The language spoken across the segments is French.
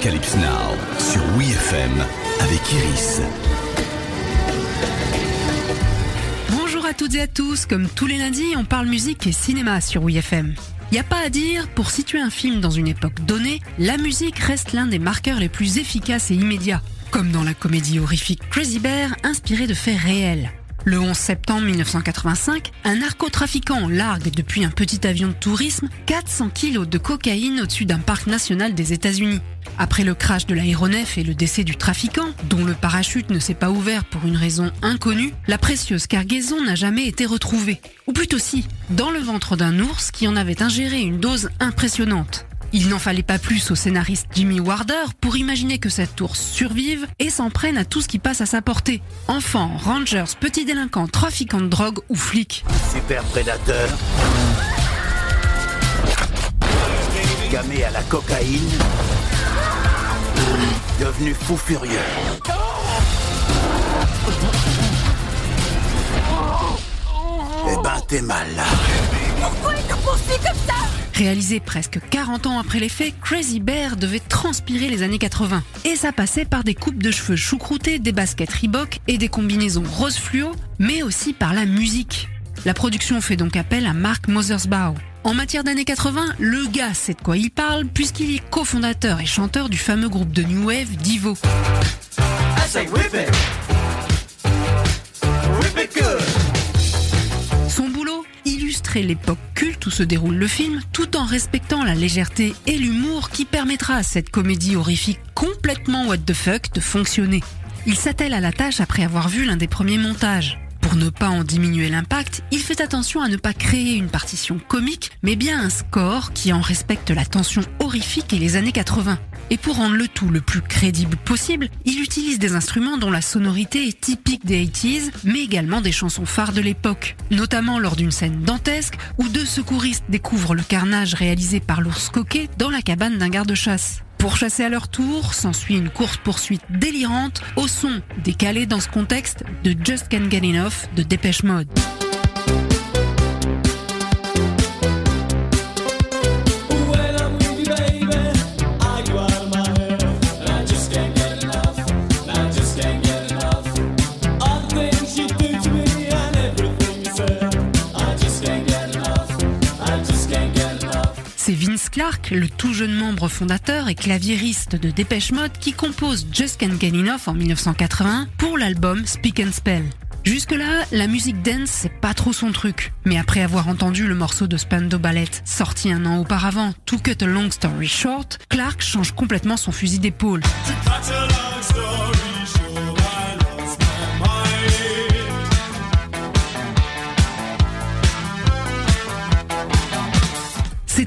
Arocalypse Now sur WeFM avec Iris. Bonjour à toutes et à tous, comme tous les lundis, on parle musique et cinéma sur WeFM. Y a pas à dire, pour situer un film dans une époque donnée, la musique reste l'un des marqueurs les plus efficaces et immédiats, comme dans la comédie horrifique Crazy Bear, inspirée de faits réels. Le 11 septembre 1985, un narcotrafiquant largue depuis un petit avion de tourisme 400 kilos de cocaïne au-dessus d'un parc national des États-Unis. Après le crash de l'aéronef et le décès du trafiquant, dont le parachute ne s'est pas ouvert pour une raison inconnue, la précieuse cargaison n'a jamais été retrouvée. Ou plutôt si, dans le ventre d'un ours qui en avait ingéré une dose impressionnante. Il n'en fallait pas plus au scénariste Jimmy Warder pour imaginer que cette ours survive et s'en prenne à tout ce qui passe à sa portée. Enfants, rangers, petits délinquants, trafiquants de drogue ou flics. Super prédateur. Gamé à la cocaïne. Devenu fou furieux. Eh ben, t'es mal là. Réalisé presque 40 ans après les faits, Crazy Bear devait transpirer les années 80. Et ça passait par des coupes de cheveux choucroutés, des baskets Reebok et des combinaisons rose fluo, mais aussi par la musique. La production fait donc appel à Mark Mothersbaugh. En matière d'années 80, le gars sait de quoi il parle puisqu'il est cofondateur et chanteur du fameux groupe de New Wave Divo. Son boulot Illustrer l'époque où se déroule le film, tout en respectant la légèreté et l'humour qui permettra à cette comédie horrifique complètement what the fuck de fonctionner. Il s'attelle à la tâche après avoir vu l'un des premiers montages. Pour ne pas en diminuer l'impact, il fait attention à ne pas créer une partition comique, mais bien un score qui en respecte la tension horrifique et les années 80. Et pour rendre le tout le plus crédible possible, il utilise des instruments dont la sonorité est typique des 80s, mais également des chansons phares de l'époque, notamment lors d'une scène dantesque où deux secouristes découvrent le carnage réalisé par l'ours coquet dans la cabane d'un garde-chasse. Pour chasser à leur tour, s'ensuit une course-poursuite délirante au son décalé dans ce contexte de Just Can't Get Enough de Dépêche Mode. Clark, le tout jeune membre fondateur et claviériste de Dépêche Mode, qui compose Just Get Enough en 1981 pour l'album Speak and Spell. Jusque-là, la musique dance, c'est pas trop son truc. Mais après avoir entendu le morceau de Spando Ballet, sorti un an auparavant, To Cut a Long Story Short, Clark change complètement son fusil d'épaule.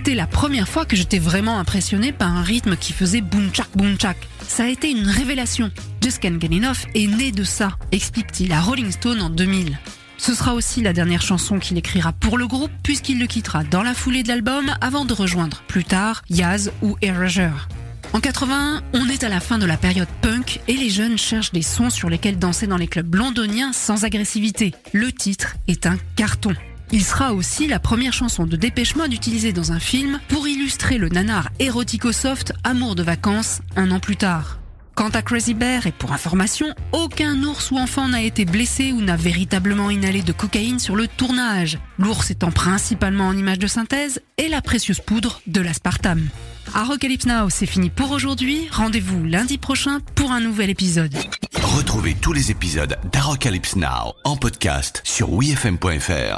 C'était la première fois que j'étais vraiment impressionné par un rythme qui faisait boom chak boom chak. Ça a été une révélation. Just Can't Get Enough est né de ça, explique-t-il à Rolling Stone en 2000. Ce sera aussi la dernière chanson qu'il écrira pour le groupe puisqu'il le quittera dans la foulée de l'album avant de rejoindre plus tard Yaz ou Erasure. En 81, on est à la fin de la période punk et les jeunes cherchent des sons sur lesquels danser dans les clubs londoniens sans agressivité. Le titre est un carton. Il sera aussi la première chanson de Dépêche Mode utilisée dans un film pour illustrer le nanar érotico-soft Amour de vacances un an plus tard. Quant à Crazy Bear, et pour information, aucun ours ou enfant n'a été blessé ou n'a véritablement inhalé de cocaïne sur le tournage, l'ours étant principalement en image de synthèse et la précieuse poudre de l'aspartame. Arocalypse Now, c'est fini pour aujourd'hui. Rendez-vous lundi prochain pour un nouvel épisode. Retrouvez tous les épisodes d'Arocalypse Now en podcast sur WeFM.fr.